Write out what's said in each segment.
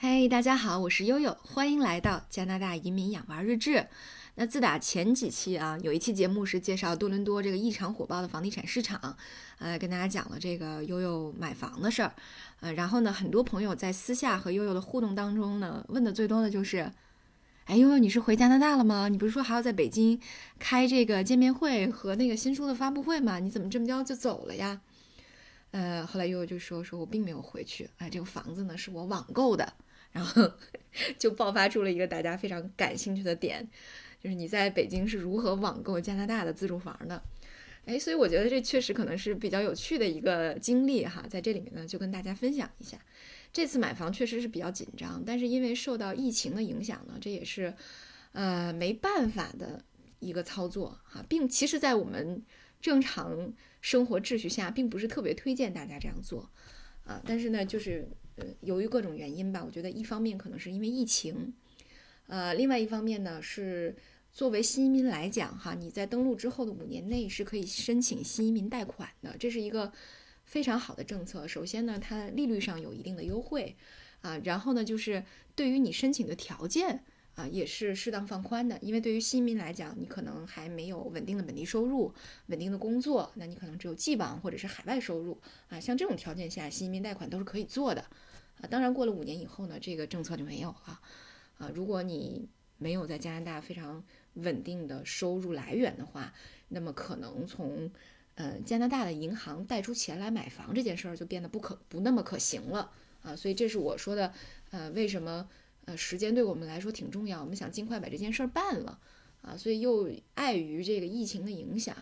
嘿，大家好，我是悠悠，欢迎来到加拿大移民养娃日志。那自打前几期啊，有一期节目是介绍多伦多这个异常火爆的房地产市场，呃，跟大家讲了这个悠悠买房的事儿，呃，然后呢，很多朋友在私下和悠悠的互动当中呢，问的最多的就是，哎，悠悠你是回加拿大了吗？你不是说还要在北京开这个见面会和那个新书的发布会吗？你怎么这么着就走了呀？呃，后来悠悠就说，说我并没有回去，哎，这个房子呢是我网购的。然后 就爆发出了一个大家非常感兴趣的点，就是你在北京是如何网购加拿大的自住房的？哎，所以我觉得这确实可能是比较有趣的一个经历哈，在这里面呢就跟大家分享一下。这次买房确实是比较紧张，但是因为受到疫情的影响呢，这也是呃没办法的一个操作哈，并其实，在我们正常生活秩序下，并不是特别推荐大家这样做啊，但是呢，就是。由于各种原因吧，我觉得一方面可能是因为疫情，呃，另外一方面呢是作为新移民来讲哈，你在登陆之后的五年内是可以申请新移民贷款的，这是一个非常好的政策。首先呢，它利率上有一定的优惠啊，然后呢，就是对于你申请的条件。啊，也是适当放宽的，因为对于新移民来讲，你可能还没有稳定的本地收入、稳定的工作，那你可能只有既往或者是海外收入啊，像这种条件下，新移民贷款都是可以做的啊。当然，过了五年以后呢，这个政策就没有了啊。如果你没有在加拿大非常稳定的收入来源的话，那么可能从呃加拿大的银行贷出钱来买房这件事儿就变得不可不那么可行了啊。所以这是我说的，呃，为什么？呃，时间对我们来说挺重要，我们想尽快把这件事儿办了，啊，所以又碍于这个疫情的影响，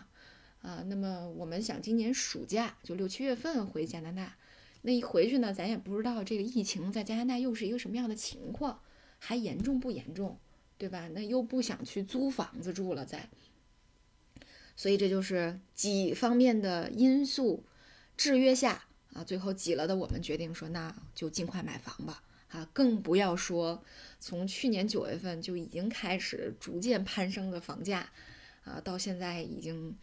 啊，那么我们想今年暑假就六七月份回加拿大，那一回去呢，咱也不知道这个疫情在加拿大又是一个什么样的情况，还严重不严重，对吧？那又不想去租房子住了，在，所以这就是几方面的因素制约下啊，最后挤了的我们决定说，那就尽快买房吧。啊，更不要说从去年九月份就已经开始逐渐攀升的房价，啊，到现在已经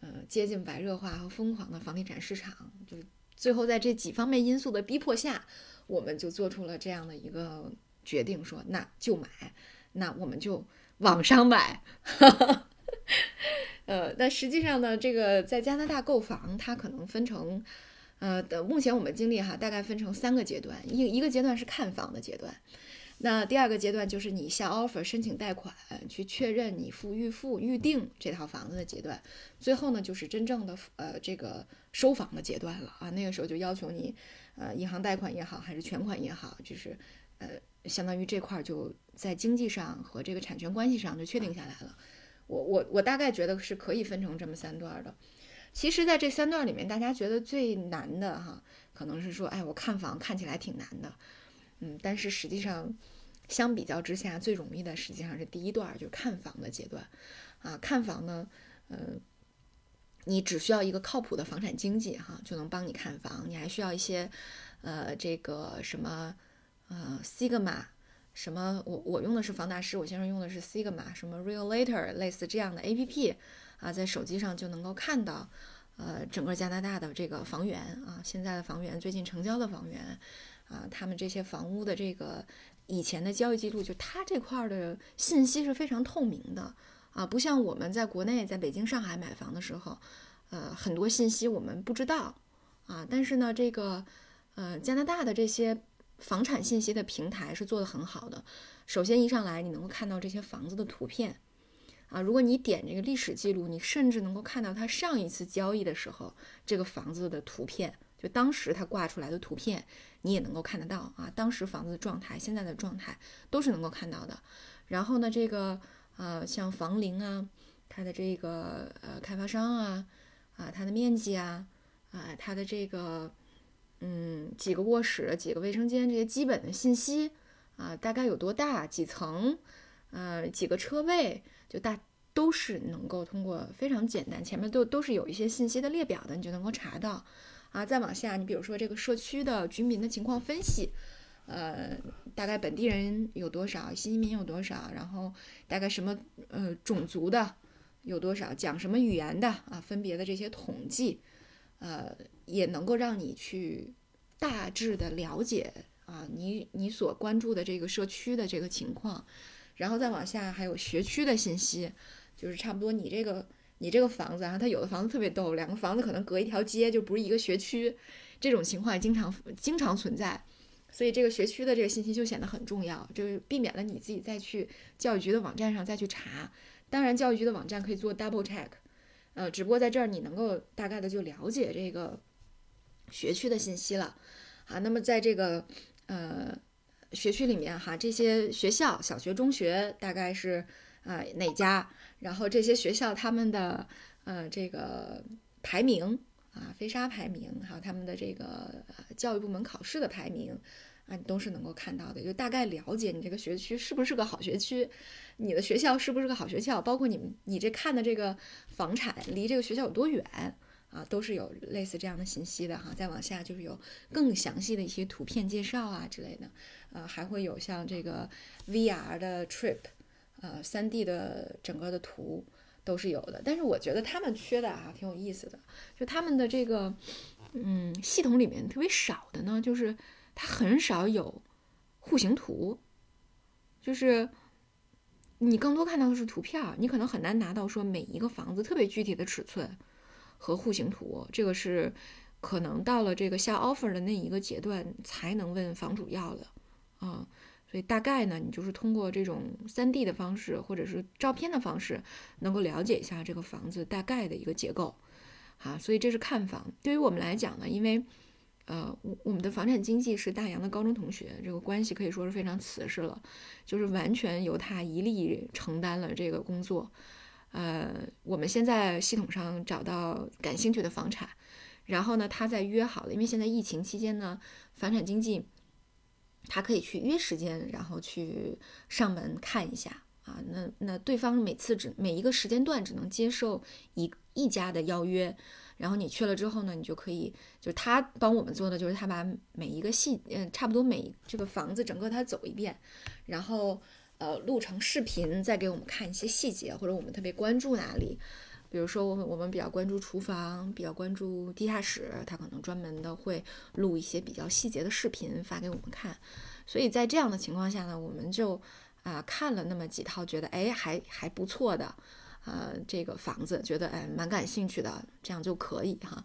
呃接近白热化和疯狂的房地产市场，就最后在这几方面因素的逼迫下，我们就做出了这样的一个决定，说那就买，那我们就网上买。呃，但实际上呢，这个在加拿大购房，它可能分成。呃，的目前我们经历哈，大概分成三个阶段，一一个阶段是看房的阶段，那第二个阶段就是你下 offer 申请贷款，去确认你付预付预定这套房子的阶段，最后呢就是真正的呃这个收房的阶段了啊，那个时候就要求你，呃银行贷款也好，还是全款也好，就是呃相当于这块儿就在经济上和这个产权关系上就确定下来了，我我我大概觉得是可以分成这么三段的。其实，在这三段里面，大家觉得最难的哈，可能是说，哎，我看房看起来挺难的，嗯，但是实际上，相比较之下，最容易的实际上是第一段，就是看房的阶段，啊，看房呢，嗯，你只需要一个靠谱的房产经纪哈，就能帮你看房，你还需要一些，呃，这个什么，呃，Sigma，什么，我我用的是房大师，我先生用的是 Sigma，什么 Realtor，类似这样的 APP。啊，在手机上就能够看到，呃，整个加拿大的这个房源啊，现在的房源，最近成交的房源，啊，他们这些房屋的这个以前的交易记录，就它这块的信息是非常透明的啊，不像我们在国内，在北京、上海买房的时候，呃，很多信息我们不知道啊，但是呢，这个呃，加拿大的这些房产信息的平台是做的很好的，首先一上来你能够看到这些房子的图片。啊，如果你点这个历史记录，你甚至能够看到他上一次交易的时候这个房子的图片，就当时他挂出来的图片，你也能够看得到啊。当时房子的状态、现在的状态都是能够看到的。然后呢，这个呃，像房龄啊，它的这个呃开发商啊，啊，它的面积啊，啊，它的这个嗯几个卧室、几个卫生间这些基本的信息啊，大概有多大、几层，呃，几个车位。就大都是能够通过非常简单，前面都都是有一些信息的列表的，你就能够查到啊。再往下，你比如说这个社区的居民的情况分析，呃，大概本地人有多少，新移民有多少，然后大概什么呃种族的有多少，讲什么语言的啊，分别的这些统计，呃，也能够让你去大致的了解啊，你你所关注的这个社区的这个情况，然后再往下还有学区的信息，就是差不多你这个你这个房子啊，它有的房子特别逗，两个房子可能隔一条街，就不是一个学区，这种情况也经常经常存在。所以这个学区的这个信息就显得很重要，就是避免了你自己再去教育局的网站上再去查。当然，教育局的网站可以做 double check，呃，只不过在这儿你能够大概的就了解这个学区的信息了。啊，那么在这个呃学区里面哈，这些学校小学、中学大概是啊哪家？然后这些学校他们的呃这个排名啊，飞沙排名，还有他们的这个教育部门考试的排名。啊，你都是能够看到的，就大概了解你这个学区是不是个好学区，你的学校是不是个好学校，包括你们你这看的这个房产离这个学校有多远啊，都是有类似这样的信息的哈。再往下就是有更详细的一些图片介绍啊之类的，呃，还会有像这个 VR 的 trip，呃，3D 的整个的图都是有的。但是我觉得他们缺的啊，挺有意思的，就他们的这个嗯系统里面特别少的呢，就是。它很少有户型图，就是你更多看到的是图片，你可能很难拿到说每一个房子特别具体的尺寸和户型图。这个是可能到了这个下 offer 的那一个阶段才能问房主要的啊。所以大概呢，你就是通过这种三 D 的方式或者是照片的方式，能够了解一下这个房子大概的一个结构啊。所以这是看房，对于我们来讲呢，因为。呃，我我们的房产经纪是大洋的高中同学，这个关系可以说是非常瓷实了，就是完全由他一力承担了这个工作。呃，我们先在系统上找到感兴趣的房产，然后呢，他再约好了，因为现在疫情期间呢，房产经纪他可以去约时间，然后去上门看一下啊。那那对方每次只每一个时间段只能接受一一家的邀约。然后你去了之后呢，你就可以，就是他帮我们做的，就是他把每一个细，嗯，差不多每这个房子整个他走一遍，然后呃录成视频，再给我们看一些细节，或者我们特别关注哪里，比如说我们我们比较关注厨房，比较关注地下室，他可能专门的会录一些比较细节的视频发给我们看。所以在这样的情况下呢，我们就啊看了那么几套，觉得哎还还不错的。呃，这个房子觉得哎蛮感兴趣的，这样就可以哈，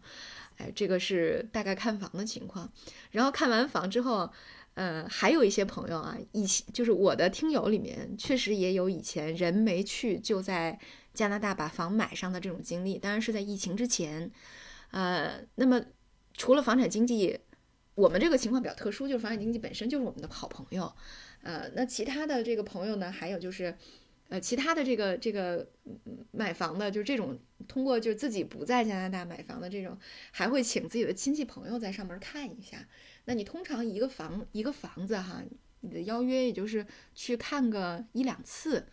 哎，这个是大概看房的情况。然后看完房之后，呃，还有一些朋友啊，以前就是我的听友里面，确实也有以前人没去就在加拿大把房买上的这种经历，当然是在疫情之前。呃，那么除了房产经济，我们这个情况比较特殊，就是房产经济本身就是我们的好朋友。呃，那其他的这个朋友呢，还有就是。呃，其他的这个这个买房的，就是这种通过就是自己不在加拿大买房的这种，还会请自己的亲戚朋友在上面看一下。那你通常一个房一个房子哈，你的邀约也就是去看个一两次，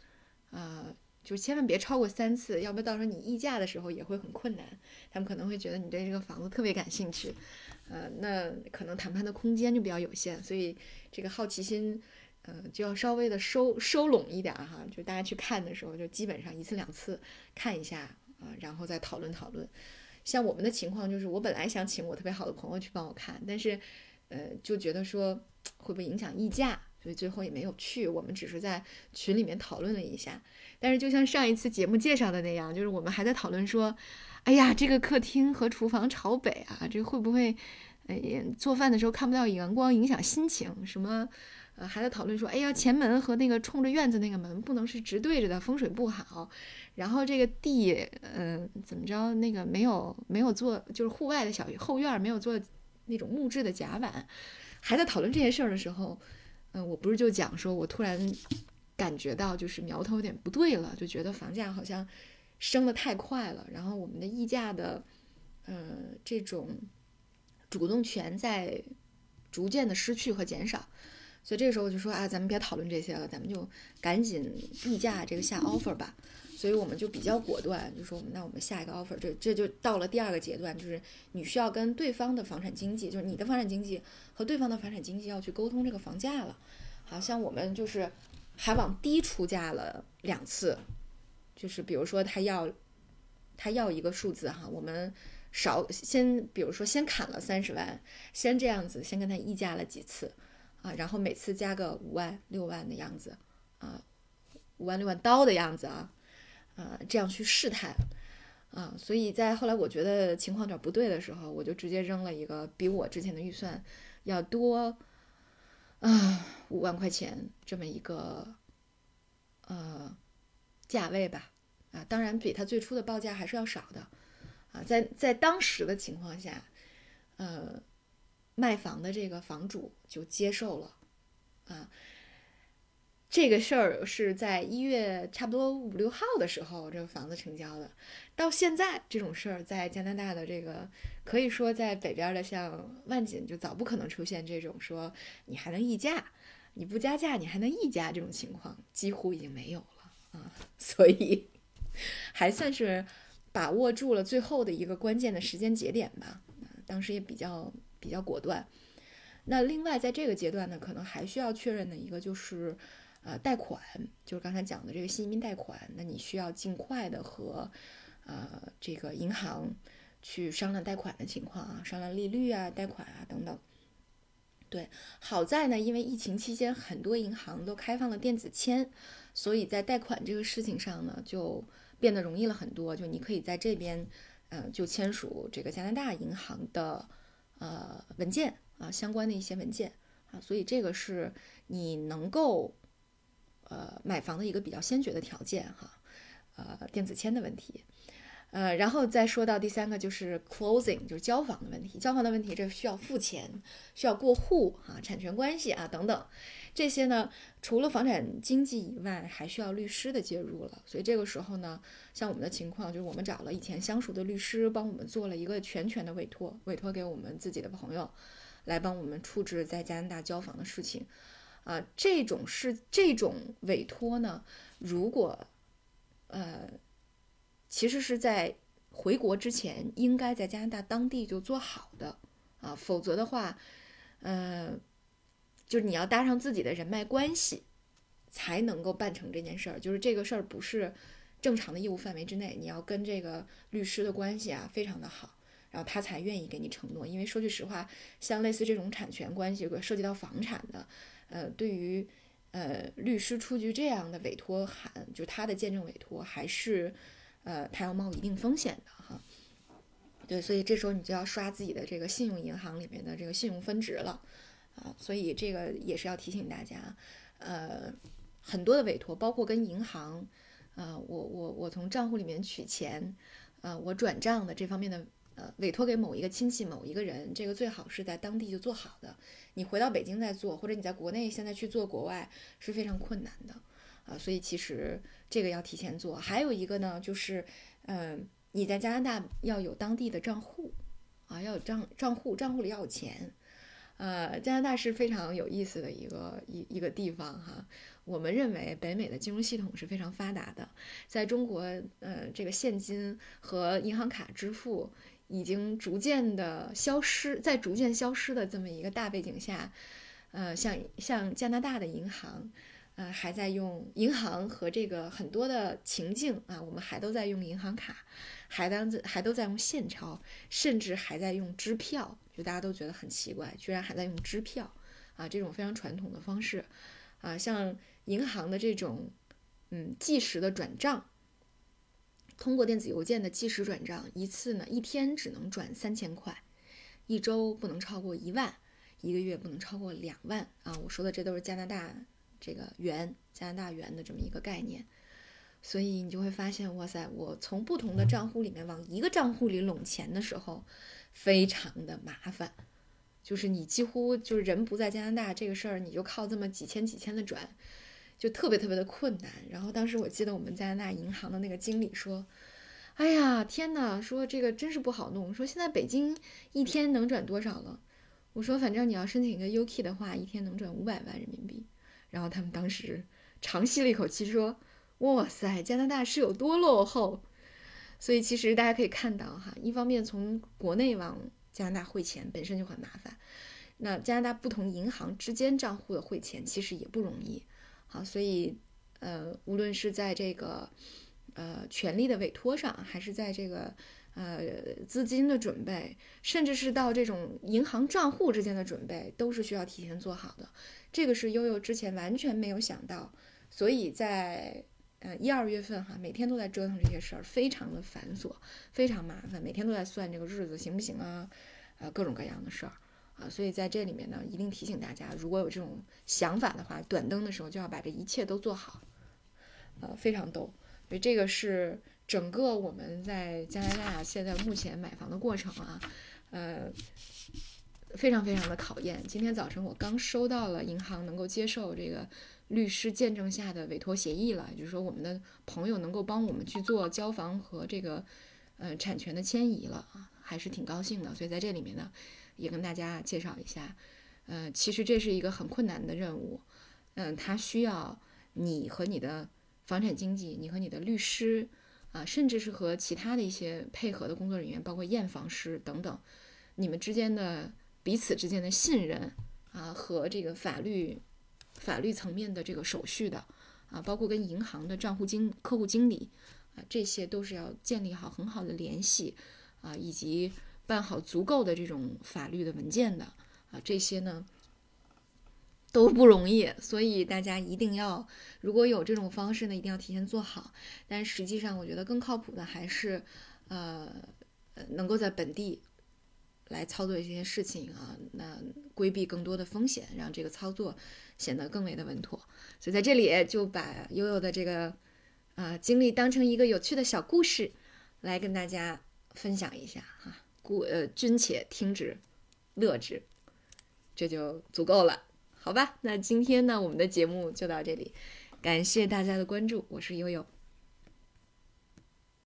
呃，就千万别超过三次，要不到时候你议价的时候也会很困难。他们可能会觉得你对这个房子特别感兴趣，呃，那可能谈判的空间就比较有限，所以这个好奇心。嗯，就要稍微的收收拢一点哈，就大家去看的时候，就基本上一次两次看一下啊，然后再讨论讨论。像我们的情况就是，我本来想请我特别好的朋友去帮我看，但是，呃，就觉得说会不会影响议价，所以最后也没有去。我们只是在群里面讨论了一下。但是就像上一次节目介绍的那样，就是我们还在讨论说，哎呀，这个客厅和厨房朝北啊，这会不会，哎，做饭的时候看不到阳光，影响心情什么？呃，还在讨论说，哎呀，前门和那个冲着院子那个门不能是直对着的，风水不好。然后这个地，嗯，怎么着，那个没有没有做，就是户外的小后院没有做那种木质的甲板。还在讨论这些事儿的时候，嗯，我不是就讲说，我突然感觉到就是苗头有点不对了，就觉得房价好像升得太快了，然后我们的溢价的，呃，这种主动权在逐渐的失去和减少。所以这个时候我就说啊，咱们别讨论这些了，咱们就赶紧议价这个下 offer 吧。所以我们就比较果断，就说那我们下一个 offer，这这就到了第二个阶段，就是你需要跟对方的房产经纪，就是你的房产经纪和对方的房产经纪要去沟通这个房价了。好像我们就是还往低出价了两次，就是比如说他要他要一个数字哈，我们少先比如说先砍了三十万，先这样子先跟他议价了几次。啊，然后每次加个五万六万的样子啊，五万六万刀的样子啊，啊，这样去试探啊，所以在后来我觉得情况有点不对的时候，我就直接扔了一个比我之前的预算要多啊五万块钱这么一个呃价位吧，啊，当然比他最初的报价还是要少的啊，在在当时的情况下，呃。卖房的这个房主就接受了，啊，这个事儿是在一月差不多五六号的时候，这个房子成交的。到现在这种事儿在加拿大的这个，可以说在北边的像万锦就早不可能出现这种说你还能议价，你不加价你还能议价这种情况，几乎已经没有了啊。所以还算是把握住了最后的一个关键的时间节点吧。当时也比较。比较果断。那另外，在这个阶段呢，可能还需要确认的一个就是，呃，贷款，就是刚才讲的这个新移民贷款。那你需要尽快的和，呃，这个银行去商量贷款的情况啊，商量利率啊、贷款啊等等。对，好在呢，因为疫情期间很多银行都开放了电子签，所以在贷款这个事情上呢，就变得容易了很多。就你可以在这边，嗯，就签署这个加拿大银行的。呃，文件啊，相关的一些文件啊，所以这个是你能够呃买房的一个比较先决的条件哈，呃，电子签的问题。呃，然后再说到第三个就是 closing，就是交房的问题。交房的问题，这需要付钱，需要过户啊，产权关系啊等等，这些呢，除了房产经纪以外，还需要律师的介入了。所以这个时候呢，像我们的情况，就是我们找了以前相熟的律师，帮我们做了一个全权的委托，委托给我们自己的朋友，来帮我们处置在加拿大交房的事情。啊，这种是这种委托呢，如果呃。其实是在回国之前，应该在加拿大当地就做好的啊，否则的话，呃，就是你要搭上自己的人脉关系，才能够办成这件事儿。就是这个事儿不是正常的业务范围之内，你要跟这个律师的关系啊非常的好，然后他才愿意给你承诺。因为说句实话，像类似这种产权关系涉及到房产的，呃，对于呃律师出具这样的委托函，就他的见证委托还是。呃，他要冒一定风险的哈，对，所以这时候你就要刷自己的这个信用银行里面的这个信用分值了啊，所以这个也是要提醒大家，呃，很多的委托，包括跟银行，呃，我我我从账户里面取钱，呃，我转账的这方面的，呃，委托给某一个亲戚、某一个人，这个最好是在当地就做好的，你回到北京再做，或者你在国内现在去做国外是非常困难的。啊，所以其实这个要提前做。还有一个呢，就是，嗯，你在加拿大要有当地的账户，啊，要有账账户，账户里要有钱。呃，加拿大是非常有意思的一个一一个地方哈。我们认为北美的金融系统是非常发达的，在中国，呃，这个现金和银行卡支付已经逐渐的消失，在逐渐消失的这么一个大背景下，呃，像像加拿大的银行。呃，还在用银行和这个很多的情境啊，我们还都在用银行卡，还当还都在用现钞，甚至还在用支票，就大家都觉得很奇怪，居然还在用支票啊，这种非常传统的方式啊，像银行的这种嗯即时的转账，通过电子邮件的即时转账，一次呢一天只能转三千块，一周不能超过一万，一个月不能超过两万啊，我说的这都是加拿大。这个元加拿大元的这么一个概念，所以你就会发现，哇塞，我从不同的账户里面往一个账户里拢钱的时候，非常的麻烦，就是你几乎就是人不在加拿大这个事儿，你就靠这么几千几千的转，就特别特别的困难。然后当时我记得我们加拿大银行的那个经理说：“哎呀，天呐，说这个真是不好弄。说现在北京一天能转多少了？我说反正你要申请一个 UK 的话，一天能转五百万人民币。”然后他们当时长吸了一口气，说：“哇塞，加拿大是有多落后？”所以其实大家可以看到，哈，一方面从国内往加拿大汇钱本身就很麻烦，那加拿大不同银行之间账户的汇钱其实也不容易。好，所以呃，无论是在这个呃权利的委托上，还是在这个呃资金的准备，甚至是到这种银行账户之间的准备，都是需要提前做好的。这个是悠悠之前完全没有想到，所以在呃一二月份哈，每天都在折腾这些事儿，非常的繁琐，非常麻烦，每天都在算这个日子行不行啊，呃各种各样的事儿啊。所以在这里面呢，一定提醒大家，如果有这种想法的话，短灯的时候就要把这一切都做好，呃非常逗。所以这个是。整个我们在加拿大现在目前买房的过程啊，呃，非常非常的考验。今天早晨我刚收到了银行能够接受这个律师见证下的委托协议了，就是说我们的朋友能够帮我们去做交房和这个呃产权的迁移了啊，还是挺高兴的。所以在这里面呢，也跟大家介绍一下，呃，其实这是一个很困难的任务，嗯，它需要你和你的房产经纪，你和你的律师。啊，甚至是和其他的一些配合的工作人员，包括验房师等等，你们之间的彼此之间的信任啊，和这个法律法律层面的这个手续的啊，包括跟银行的账户经客户经理啊，这些都是要建立好很好的联系啊，以及办好足够的这种法律的文件的啊，这些呢。都不容易，所以大家一定要，如果有这种方式呢，一定要提前做好。但实际上，我觉得更靠谱的还是，呃，能够在本地来操作一些事情啊，那规避更多的风险，让这个操作显得更为的稳妥。所以在这里就把悠悠的这个啊经历当成一个有趣的小故事来跟大家分享一下哈，故呃君且听之，乐之，这就足够了。好吧，那今天呢，我们的节目就到这里，感谢大家的关注，我是悠悠。